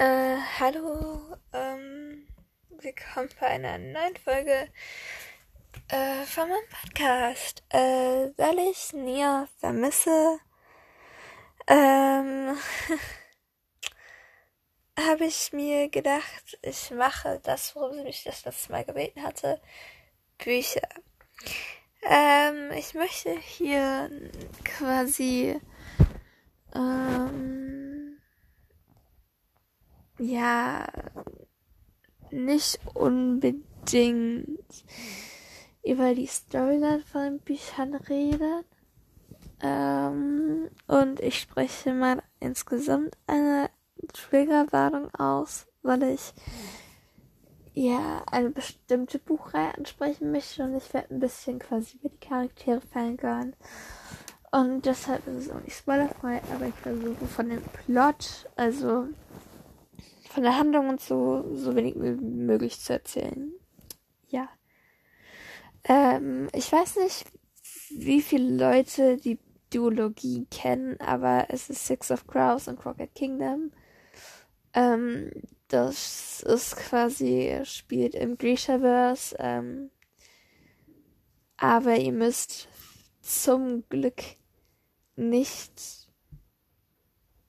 Äh, hallo, ähm, willkommen bei einer neuen Folge äh, von meinem Podcast. Äh, weil ich Nia vermisse, ähm, habe ich mir gedacht, ich mache das, worum sie mich das letzte Mal gebeten hatte, Bücher. Ähm, ich möchte hier quasi, ähm, ja, nicht unbedingt über die Storyline von den Büchern reden. Ähm, und ich spreche mal insgesamt eine Triggerwarnung aus, weil ich ja eine bestimmte Buchreihe ansprechen möchte und ich werde ein bisschen quasi über die Charaktere fangirlen. Und deshalb ist es auch nicht spoilerfrei, aber ich versuche von dem Plot, also von der Handlung und so, so wenig wie möglich zu erzählen. Ja. Ähm, ich weiß nicht, wie viele Leute die Duologie kennen, aber es ist Six of Crows und Crockett Kingdom. Ähm, das ist quasi, spielt im Grishaverse, ähm, aber ihr müsst zum Glück nicht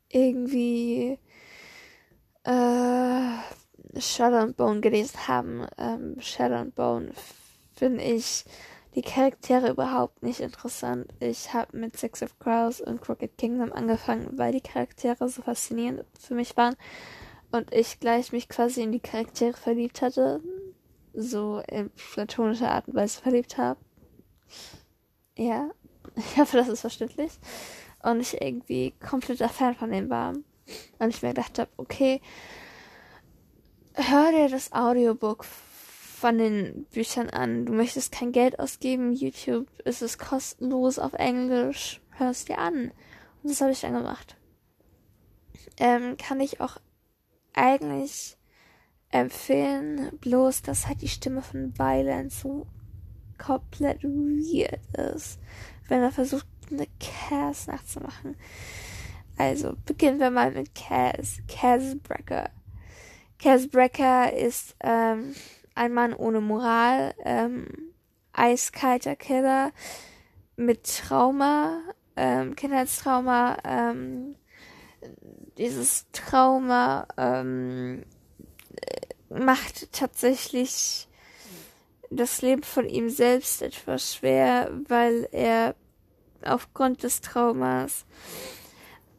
irgendwie äh, Shadow and Bone gelesen haben. Ähm, Shadow and Bone finde ich die Charaktere überhaupt nicht interessant. Ich habe mit Six of Crows und Crooked Kingdom angefangen, weil die Charaktere so faszinierend für mich waren und ich gleich mich quasi in die Charaktere verliebt hatte, so in platonischer Art und Weise verliebt habe. Ja, ich hoffe, das ist verständlich. Und ich irgendwie kompletter Fan von denen war. Und ich mir gedacht habe, okay, hör dir das Audiobook von den Büchern an. Du möchtest kein Geld ausgeben. YouTube ist es kostenlos auf Englisch. Hör es dir an. Und das habe ich dann gemacht. Ähm, kann ich auch eigentlich empfehlen, bloß dass halt die Stimme von Violence so komplett weird ist, wenn er versucht, eine Cass nachzumachen. Also beginnen wir mal mit Cass. Cass Brecker. Cass Brecker ist ähm, ein Mann ohne Moral, ähm, eiskalter Killer mit Trauma, ähm, Kindheitstrauma, ähm, dieses Trauma ähm, macht tatsächlich das Leben von ihm selbst etwas schwer, weil er aufgrund des Traumas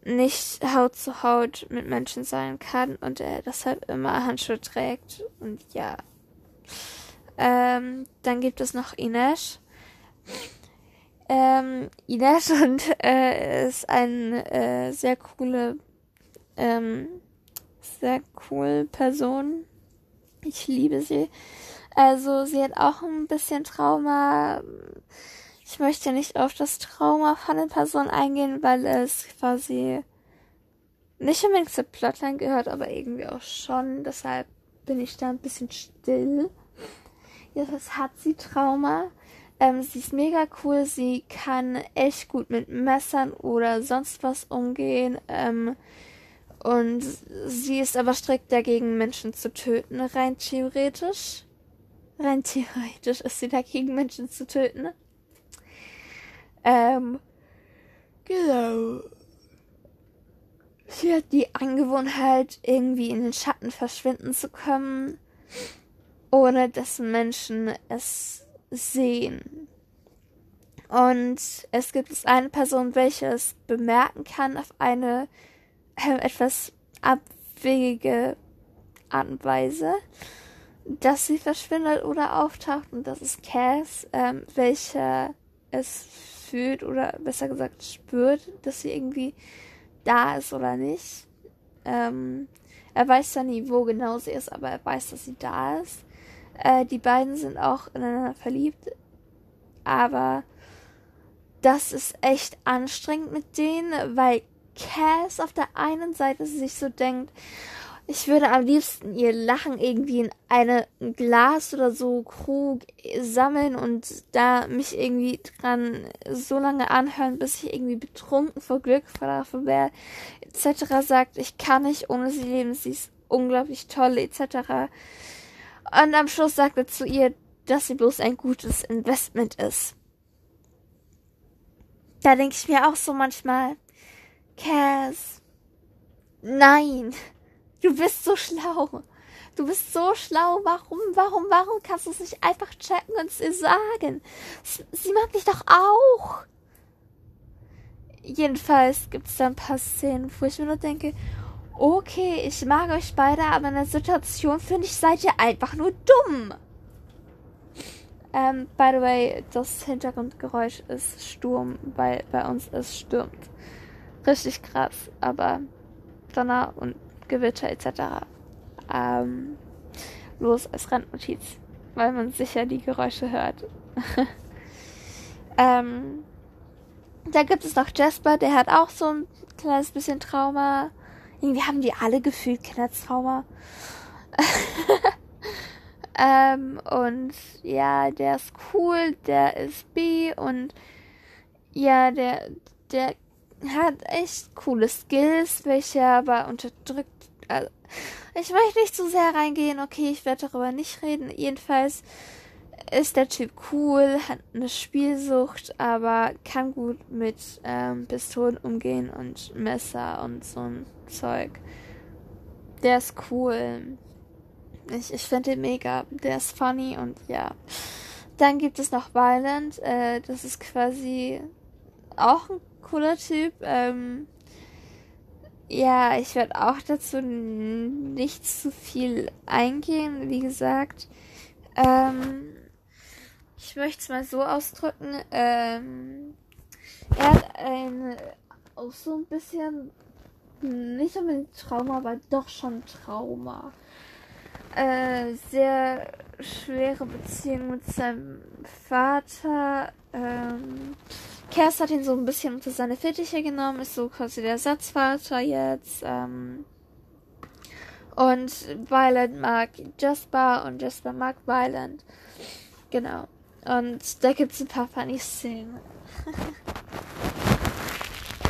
nicht Haut zu Haut mit Menschen sein kann und er deshalb immer Handschuhe trägt. Und ja. Ähm, dann gibt es noch Ines. Ähm, Ines und, äh, ist eine äh, sehr coole, ähm, sehr cool Person. Ich liebe sie. Also sie hat auch ein bisschen Trauma ich möchte nicht auf das Trauma von den Personen eingehen, weil es quasi nicht unbedingt zur Plotline gehört, aber irgendwie auch schon. Deshalb bin ich da ein bisschen still. Jetzt hat sie Trauma. Ähm, sie ist mega cool. Sie kann echt gut mit Messern oder sonst was umgehen. Ähm, und sie ist aber strikt dagegen, Menschen zu töten, rein theoretisch. Rein theoretisch ist sie dagegen, Menschen zu töten. Ähm, genau. Sie hat die Angewohnheit, irgendwie in den Schatten verschwinden zu können, ohne dass Menschen es sehen. Und es gibt es eine Person, welche es bemerken kann auf eine äh, etwas abwegige Art und Weise, dass sie verschwindet oder auftaucht. Und das ist Cass, ähm, welcher es fühlt oder besser gesagt spürt, dass sie irgendwie da ist oder nicht. Ähm, er weiß ja nie, wo genau sie ist, aber er weiß, dass sie da ist. Äh, die beiden sind auch ineinander verliebt. Aber das ist echt anstrengend mit denen, weil Cass auf der einen Seite sich so denkt, ich würde am liebsten ihr Lachen irgendwie in eine ein Glas oder so Krug sammeln und da mich irgendwie dran so lange anhören, bis ich irgendwie betrunken vor Glück davon wäre, etc. sagt, ich kann nicht ohne sie leben, sie ist unglaublich toll, etc. Und am Schluss sagt er zu ihr, dass sie bloß ein gutes Investment ist. Da denke ich mir auch so manchmal, Cass, nein. Du bist so schlau. Du bist so schlau. Warum, warum, warum kannst du es nicht einfach checken und es ihr sagen? Sie mag dich doch auch. Jedenfalls gibt es da ein paar Szenen, wo ich mir nur denke, okay, ich mag euch beide, aber in der Situation finde ich, seid ihr einfach nur dumm. Ähm, by the way, das Hintergrundgeräusch ist Sturm, weil bei uns es stürmt. Richtig krass, aber Donner und Gewitter etc. Ähm, los als Randnotiz, weil man sicher die Geräusche hört. ähm, da gibt es noch Jasper, der hat auch so ein kleines bisschen Trauma. Irgendwie haben die alle gefühlt Kindertrauma. ähm, und ja, der ist cool, der ist B und ja, der, der hat echt coole Skills, welche aber unterdrückt also, ich möchte nicht zu sehr reingehen, okay, ich werde darüber nicht reden. Jedenfalls ist der Typ cool, hat eine Spielsucht, aber kann gut mit ähm, Pistolen umgehen und Messer und so ein Zeug. Der ist cool. Ich, ich finde den mega. Der ist funny und ja. Dann gibt es noch Violent. Äh, das ist quasi auch ein cooler Typ. Ähm, ja, ich werde auch dazu nicht zu viel eingehen, wie gesagt. Ähm, ich möchte es mal so ausdrücken. Ähm, er hat ein auch so ein bisschen nicht unbedingt Trauma, aber doch schon Trauma. Äh, sehr schwere Beziehung mit seinem Vater. Ähm, Kers hat ihn so ein bisschen unter seine Fittiche genommen, ist so quasi der Ersatzvater jetzt. Ähm, und Violet mag Jasper und Jasper mag Violet. Genau. Und da gibt es ein paar funny Szenen.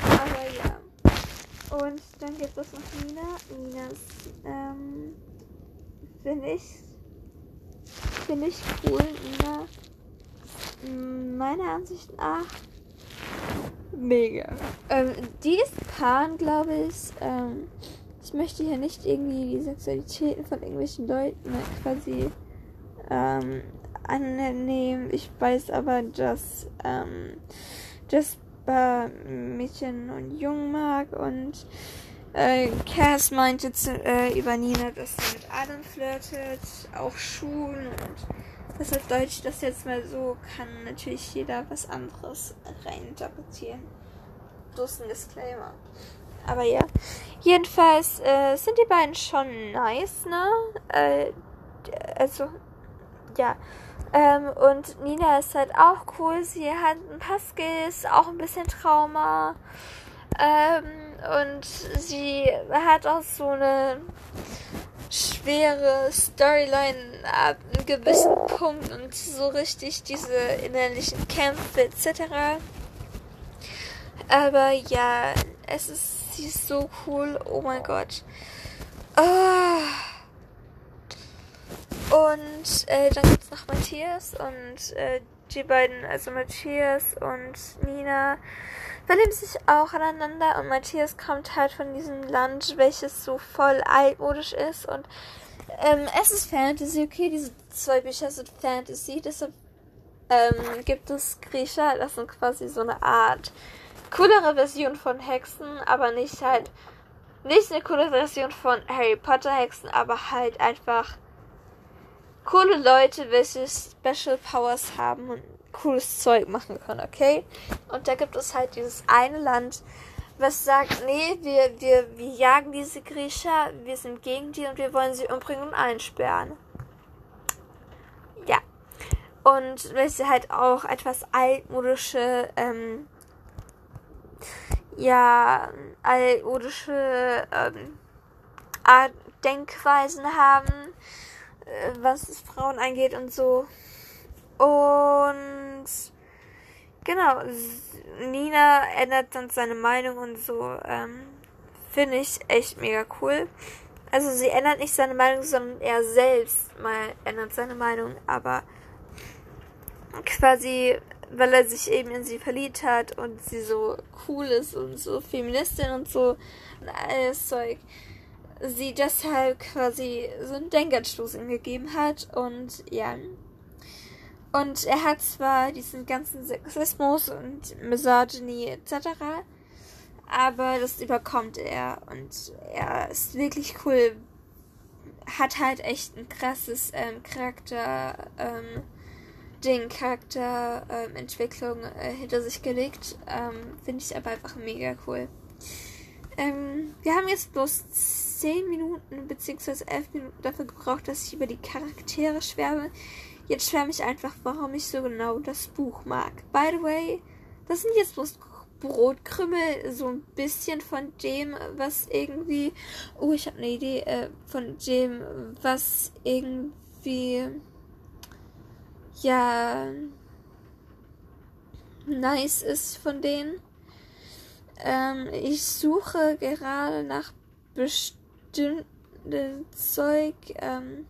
Aber ja. Und dann gibt es noch Nina. Nina ist, ähm, finde ich, finde ich cool. Nina, meiner Ansicht nach, Mega. Ähm, die ist Pan, glaube ich. Ähm, ich möchte hier nicht irgendwie die Sexualitäten von irgendwelchen Leuten quasi ähm, annehmen. Ich weiß aber, dass ähm, Jasper Mädchen und Jungen mag und äh, Cass meinte zu, äh, über Nina, dass sie mit allen flirtet, auch Schuhen und Deshalb deute ich das jetzt mal so, kann natürlich jeder was anderes reininterpretieren. Bloß ein Disclaimer. Aber ja. Jedenfalls äh, sind die beiden schon nice, ne? Äh, also, ja. Ähm, und Nina ist halt auch cool. Sie hat ein paar Skills, auch ein bisschen Trauma. Ähm, und sie hat auch so eine schwere Storyline ab einem gewissen Punkt und so richtig diese innerlichen Kämpfe etc. Aber ja, es ist, sie ist so cool. Oh mein Gott. Oh. Und äh, dann gibt es noch Matthias und äh, die beiden, also Matthias und Nina, verlieben sich auch aneinander und Matthias kommt halt von diesem Land, welches so voll altmodisch ist und ähm, es ist Fantasy, okay, diese zwei Bücher sind Fantasy, deshalb ähm, gibt es Griecher, das sind quasi so eine Art coolere Version von Hexen, aber nicht halt nicht eine coole Version von Harry Potter Hexen, aber halt einfach coole Leute, welche Special Powers haben und cooles Zeug machen können, okay? Und da gibt es halt dieses eine Land, was sagt, nee, wir, wir, wir jagen diese Griecher, wir sind gegen die und wir wollen sie umbringen und einsperren. Ja. Und welche halt auch etwas altmodische, ähm, ja, altmodische, ähm, Denkweisen haben, äh, was Frauen angeht und so. Und genau, Nina ändert dann seine Meinung und so. Ähm, Finde ich echt mega cool. Also sie ändert nicht seine Meinung, sondern er selbst mal ändert seine Meinung, aber quasi, weil er sich eben in sie verliebt hat und sie so cool ist und so Feministin und so und alles Zeug, sie deshalb quasi so einen Denkanstoß ihm gegeben hat und ja. Und er hat zwar diesen ganzen Sexismus und Misogyny etc., aber das überkommt er und er ist wirklich cool. Hat halt echt ein krasses ähm, Charakter, ähm, Ding, Charakterentwicklung ähm, äh, hinter sich gelegt. Ähm, Finde ich aber einfach mega cool. Ähm, wir haben jetzt bloß 10 Minuten bzw. 11 Minuten dafür gebraucht, dass ich über die Charaktere schwärme. Jetzt schwärme ich einfach, warum ich so genau das Buch mag. By the way, das sind jetzt bloß Brotkrümmel, so ein bisschen von dem, was irgendwie. Oh, ich habe eine Idee äh, von dem, was irgendwie. Ja. Nice ist von denen. Ähm, ich suche gerade nach bestimmten Zeug. Ähm,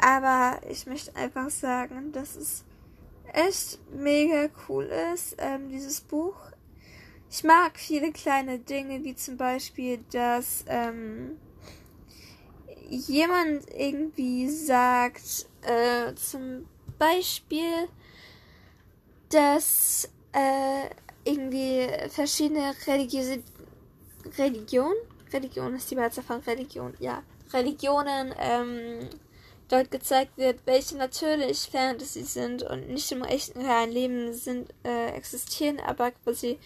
aber ich möchte einfach sagen, dass es echt mega cool ist, ähm, dieses Buch. Ich mag viele kleine Dinge, wie zum Beispiel, dass ähm, jemand irgendwie sagt, äh, zum Beispiel, dass äh, irgendwie verschiedene religiöse Religion, Religion ist die Mehrzahl von Religion, ja, Religionen ähm, dort gezeigt wird, welche natürlich Fantasy sind und nicht im echten realen Leben sind, äh, existieren, aber quasi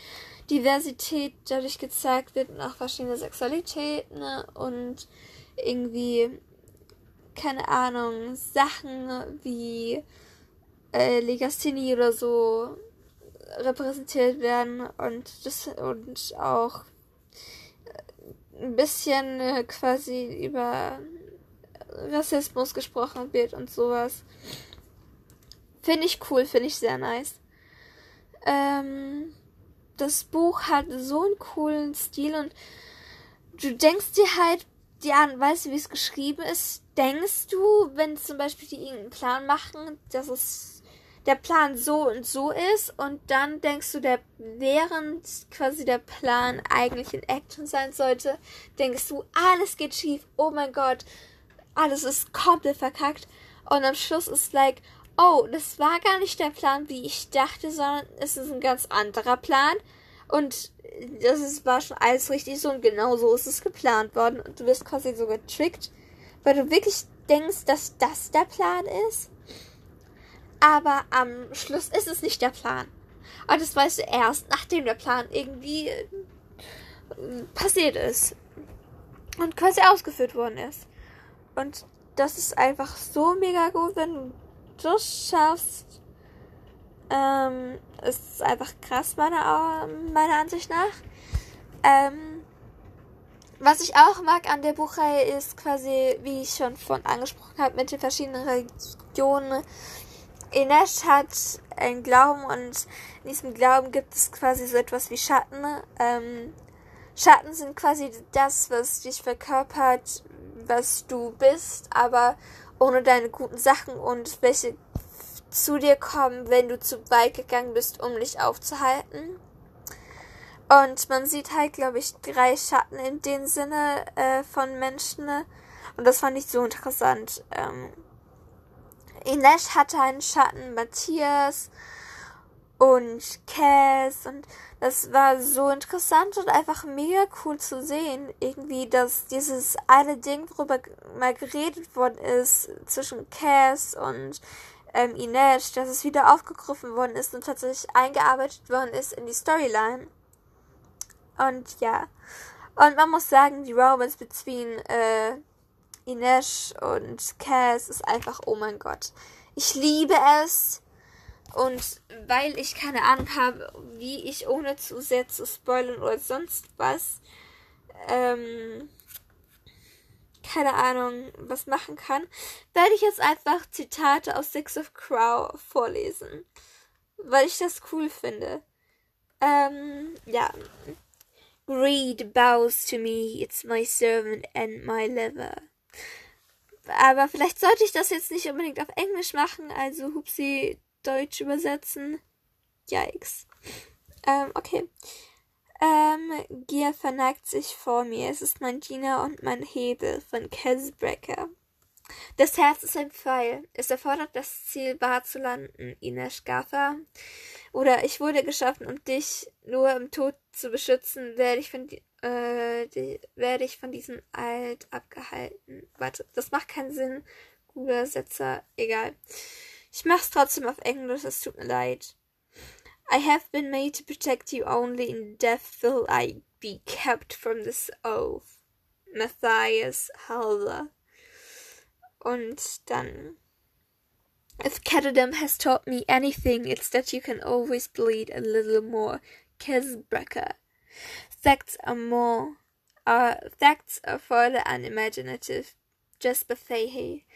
Diversität dadurch gezeigt wird und auch verschiedene Sexualitäten ne? und irgendwie, keine Ahnung, Sachen wie äh, Legasthenie oder so repräsentiert werden und das und auch ein bisschen äh, quasi über Rassismus gesprochen wird und sowas. Finde ich cool, finde ich sehr nice. Ähm, das Buch hat so einen coolen Stil und du denkst dir halt, ja, weißt du, wie es geschrieben ist, denkst du, wenn zum Beispiel die irgendeinen Plan machen, dass es der Plan so und so ist und dann denkst du, der während quasi der Plan eigentlich in Action sein sollte, denkst du, alles geht schief, oh mein Gott, alles ist komplett verkackt. Und am Schluss ist like, oh, das war gar nicht der Plan, wie ich dachte, sondern es ist ein ganz anderer Plan. Und das ist, war schon alles richtig so und genau so ist es geplant worden. Und du wirst quasi so getrickt, weil du wirklich denkst, dass das der Plan ist. Aber am Schluss ist es nicht der Plan. Und das weißt du erst, nachdem der Plan irgendwie äh, passiert ist. Und quasi ausgeführt worden ist. Und das ist einfach so mega gut, wenn du das schaffst. Ähm, ist einfach krass, meiner, meiner Ansicht nach. Ähm, was ich auch mag an der Buchreihe ist quasi, wie ich schon von angesprochen habe, mit den verschiedenen Religionen. Inesh hat einen Glauben und in diesem Glauben gibt es quasi so etwas wie Schatten. Ähm, Schatten sind quasi das, was dich verkörpert, was du bist, aber ohne deine guten Sachen und welche zu dir kommen, wenn du zu weit gegangen bist, um dich aufzuhalten. Und man sieht halt, glaube ich, drei Schatten in dem Sinne äh, von Menschen. Und das fand ich so interessant. Ähm, Ines hatte einen Schatten, Matthias und Cass und das war so interessant und einfach mega cool zu sehen, irgendwie, dass dieses eine Ding, worüber mal geredet worden ist, zwischen Cass und ähm, Ines, dass es wieder aufgegriffen worden ist und tatsächlich eingearbeitet worden ist in die Storyline. Und ja. Und man muss sagen, die Romance between äh, Ines und Cass ist einfach, oh mein Gott. Ich liebe es. Und weil ich keine Ahnung habe, wie ich ohne zu sehr zu spoilern oder sonst was, ähm, keine Ahnung, was machen kann, werde ich jetzt einfach Zitate aus Six of Crow vorlesen. Weil ich das cool finde. Ähm, ja. Greed bows to me, it's my servant and my liver. Aber vielleicht sollte ich das jetzt nicht unbedingt auf Englisch machen, also Hupsi Deutsch übersetzen. Yikes. Ähm, okay. Ähm, Gier verneigt sich vor mir. Es ist mein Diener und mein Hebel von Kesbrecker. Das Herz ist ein Pfeil. Es erfordert das Ziel, wahr zu landen, Ines Gaffa. Oder ich wurde geschaffen, um dich nur im Tod zu beschützen, werde ich von, äh, die, werde ich von diesem Alt abgehalten. Warte, das macht keinen Sinn. Guter Setzer, egal. Ich mach's trotzdem auf Englisch, es tut mir leid. I have been made to protect you only in death will I be kept from this oath. Matthias Halver. Und dann. If Catadam has taught me anything, it's that you can always bleed a little more. Kesbrecker. Facts are more. Are, facts are further unimaginative. Jasper Fahey.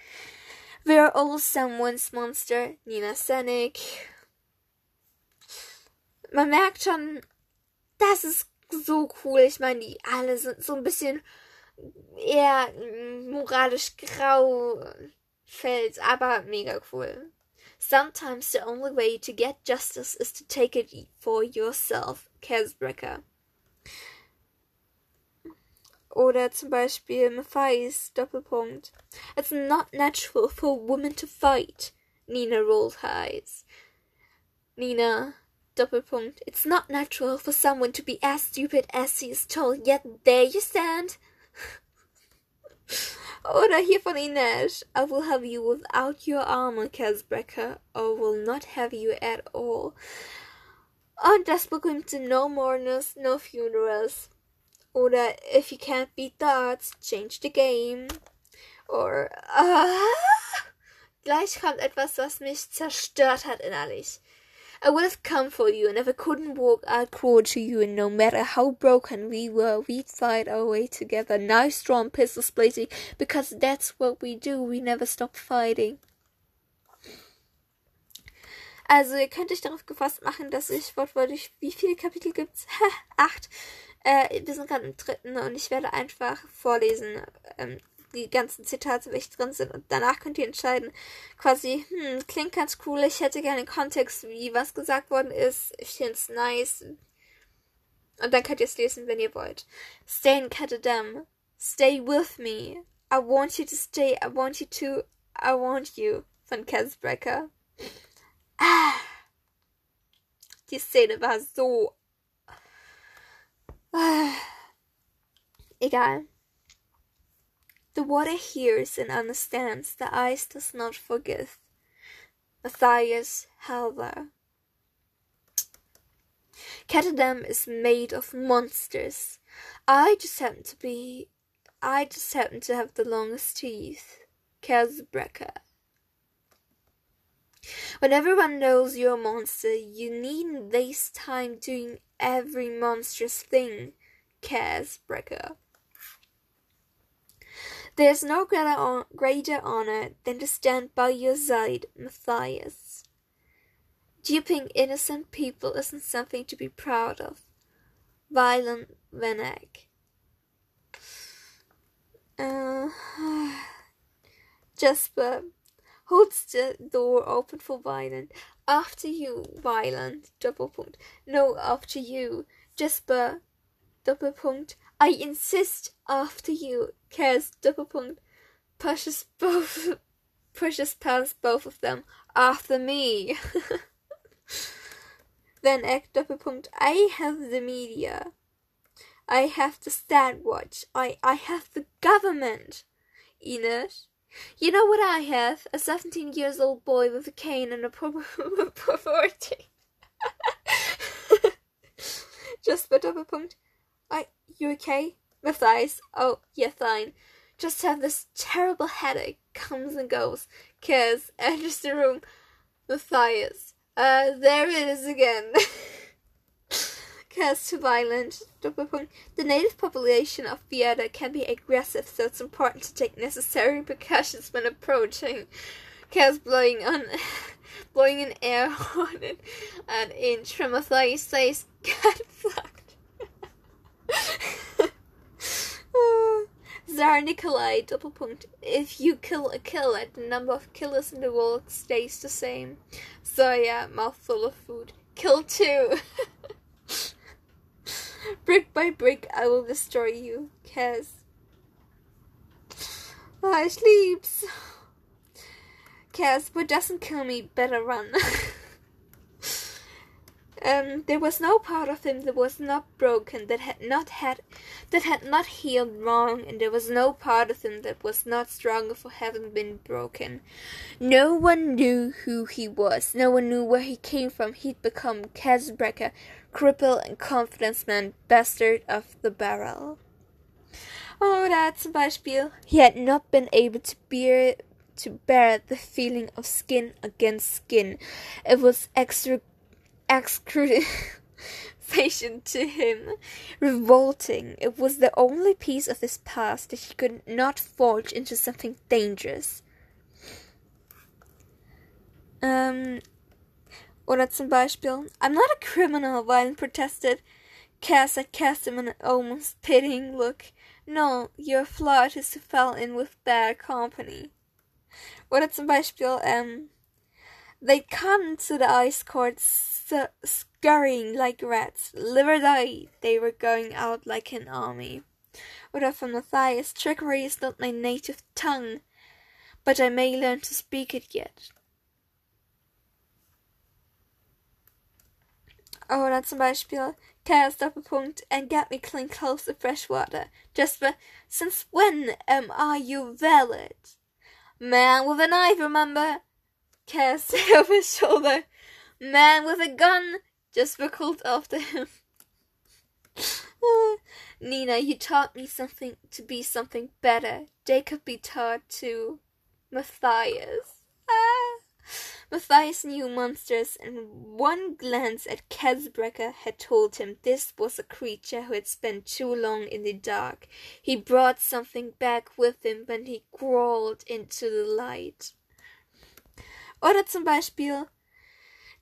We're all someone's monster. Nina Senek. Man merkt schon, das ist so cool. Ich meine, die alle sind so ein bisschen eher moralisch grau fällt, aber mega cool. Sometimes the only way to get justice is to take it for yourself, Casbrecker. Oder zum Beispiel Matthias, Doppelpunkt. It's not natural for a woman to fight. Nina rolled her eyes. Nina, Doppelpunkt. It's not natural for someone to be as stupid as he is tall, yet there you stand. Oder hier von Ines. I will have you without your armor, Casbrecker, or will not have you at all. Und das berühmte No Mourners, No Funerals. Oder If you can't beat odds, change the game. Or uh, gleich kommt etwas, was mich zerstört hat innerlich. I would have come for you, and if I couldn't walk, I'd crawl to you, and no matter how broken we were, we'd fight our way together, knives strong, pistols blazing, because that's what we do, we never stop fighting. Also, ihr könnt euch darauf gefasst machen, dass ich wortwörtlich, wie viele Kapitel gibt's? Acht. Äh, wir sind gerade im dritten und ich werde einfach vorlesen. Ähm, die ganzen Zitate welche drin sind und danach könnt ihr entscheiden, quasi, hm, klingt ganz cool, ich hätte gerne Kontext, wie was gesagt worden ist, ich finde es nice. Und dann könnt ihr es lesen, wenn ihr wollt. Stay in Catadam. Stay with me. I want you to stay. I want you to. I want you. Von Casbrecker. Ah. Die Szene war so. Egal. The water hears and understands, the ice does not forgive. Matthias Halver. Catadam is made of monsters. I just happen to be I just happen to have the longest teeth. Kelsbrecker. When everyone knows you're a monster, you needn't waste time doing every monstrous thing. cares Kazbrecker. There's no greater, greater honor than to stand by your side, Matthias. Duping innocent people isn't something to be proud of. Violent Vanek. Uh, Jasper holds the door open for Violent. After you, Violent. Doppelpunkt. No, after you. Jasper. Doppelpunkt. I insist after you, Cares Doppelpunkt pushes both pushes past both of them after me. then Act Doppelpunkt I have the media. I have the stat watch. I I have the government. Ines. You know what I have? A seventeen years old boy with a cane and a poverty. Just for Doppelpunkt. I you okay? Matthias, oh, yeah, fine. Just have this terrible headache, comes and goes. Kaz enters the room. Matthias, uh, there it is again. Because too violent. The native population of Bieta can be aggressive, so it's important to take necessary precautions when approaching. Cause blowing on blowing an air horn and in Tremathai says get fucked. Tsar Nikolai, point. If you kill a killer, the number of killers in the world stays the same. So yeah, mouthful of food. Kill two. brick by brick, I will destroy you, Kaz. I sleeps. Kaz, what doesn't kill me, better run. Um, there was no part of him that was not broken, that had not had, that had not healed wrong, and there was no part of him that was not stronger for having been broken. No one knew who he was. No one knew where he came from. He'd become Kazbreaker, cripple and confidence man, bastard of the barrel. Oh, that's zum Beispiel. He had not been able to bear to bear the feeling of skin against skin. It was extra excruciation to him, revolting. It was the only piece of his past that he could not forge into something dangerous. Um, oder zum Beispiel, I'm not a criminal, Violent protested. Cass had cast him an almost pitying look. No, you're a flautist who fell in with bad company. Oder zum Beispiel, um, they come to the ice scurrying like rats. Die, they were going out like an army. Oder from Matthias, trickery is not my native tongue, but I may learn to speak it yet. Oh, Oder zum Beispiel, Chaos Doppelpunkt, and get me clean close to fresh water. Jasper, since when am I you valid? Man with a knife, remember? Cast over his shoulder. Man with a gun just buckled after him. Nina, you taught me something to be something better. Could be taught to Matthias. Ah. Matthias knew monsters, and one glance at Kazbrecker had told him this was a creature who had spent too long in the dark. He brought something back with him when he crawled into the light. Oder zum Beispiel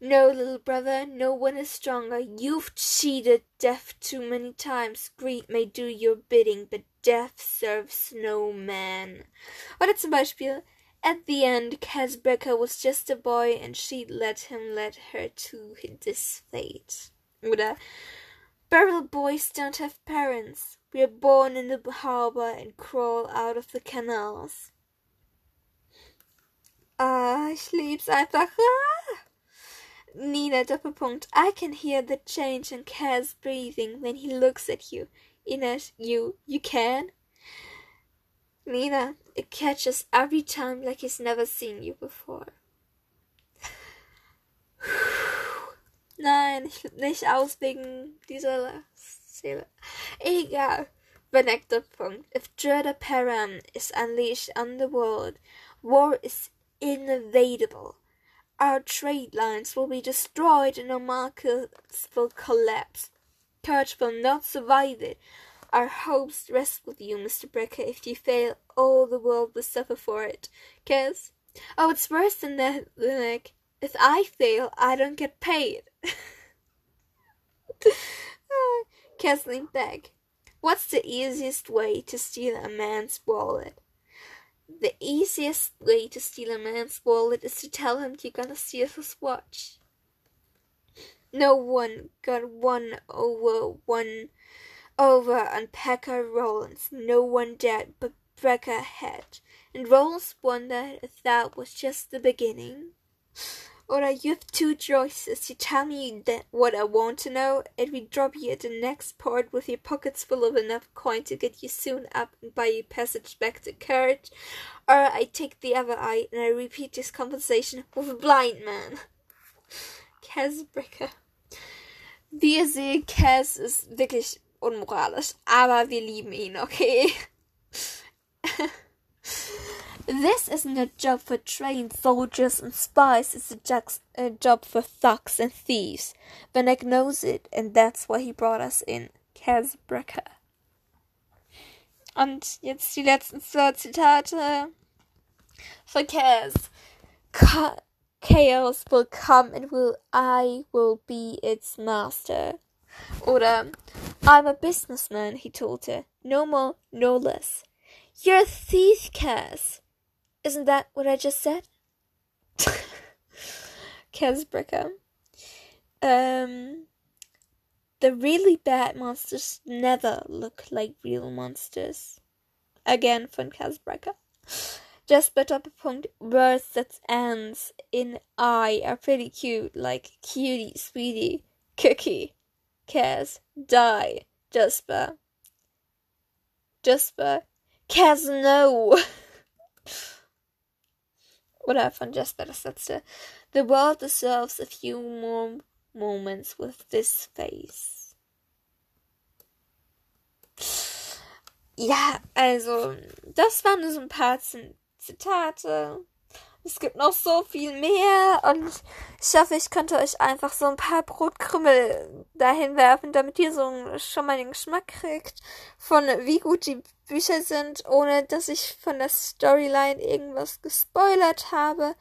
No, little brother, no one is stronger. You've cheated death too many times. Greed may do your bidding, but death serves no man. Oder zum Beispiel At the end, Casbrecker was just a boy and she'd let him let her to this fate. Oder Barrel boys don't have parents. We're born in the harbor and crawl out of the canals. Ah, ich lieb's einfach. Ah. Nina Doppelpunkt. I can hear the change in Kaz breathing when he looks at you. Ines, you, you can? Nina, it catches every time like he's never seen you before. Nein, ich nicht aus wegen dieser Szene. Egal. The point. If Dreda Param is unleashed on the world, war is inevitable. Our trade lines will be destroyed and our markets will collapse. Courage will not survive it. Our hopes rest with you, Mr. Brecker. If you fail, all the world will suffer for it. Cause, oh, it's worse than that, Like, If I fail, I don't get paid. Uh, Cass leaned back. What's the easiest way to steal a man's wallet? The easiest way to steal a man's wallet is to tell him you're gonna steal his watch. No one got one over one over on Packer Rollins. No one dared but Brecker had, and Rollins wondered if that was just the beginning. Or you have two choices. You tell me that what I want to know, and we drop you at the next port with your pockets full of enough coin to get you soon up and buy you passage back to Courage. Or I take the other eye and I repeat this conversation with a blind man. Casbricker. Wie ihr seht, Cass ist wirklich unmoralisch, aber wir lieben ihn, okay? this is isn't a job for trained soldiers and spies, it's a, a job for thugs and thieves. Vanek knows it, and that's why he brought us in. Casbrecker. Und jetzt die letzten zwei Zitate von Cas. Chaos will come and will I will be its master. Oder I'm a businessman, he told her. No more, no less. You're a thief, Cas. Isn't that what I just said? Casbricker. Um, the really bad monsters never look like real monsters. Again von up a point, words that ends in I are pretty cute, like cutie, sweetie, cookie, Cas, die, Jasper. Jasper, Cas, no! Oder von Jasper das letzte. The world deserves a few more moments with this face. Ja, also, das waren so ein paar Zitate. Es gibt noch so viel mehr und ich hoffe, ich könnte euch einfach so ein paar Brotkrümmel dahin werfen, damit ihr so schon mal den Geschmack kriegt von wie gut die Bücher sind, ohne dass ich von der Storyline irgendwas gespoilert habe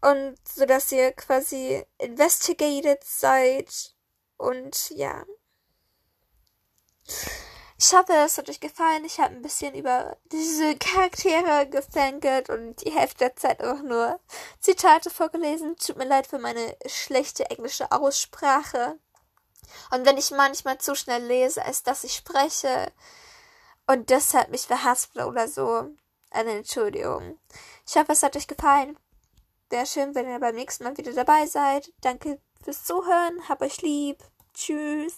und so dass ihr quasi investigated seid und ja. Ich hoffe, es hat euch gefallen. Ich habe ein bisschen über diese Charaktere gefängert und die Hälfte der Zeit auch nur Zitate vorgelesen. Tut mir leid für meine schlechte englische Aussprache. Und wenn ich manchmal zu schnell lese, als dass ich spreche und deshalb mich verhasple oder so, eine Entschuldigung. Ich hoffe, es hat euch gefallen. Wäre schön, wenn ihr beim nächsten Mal wieder dabei seid. Danke fürs Zuhören. Hab euch lieb. Tschüss.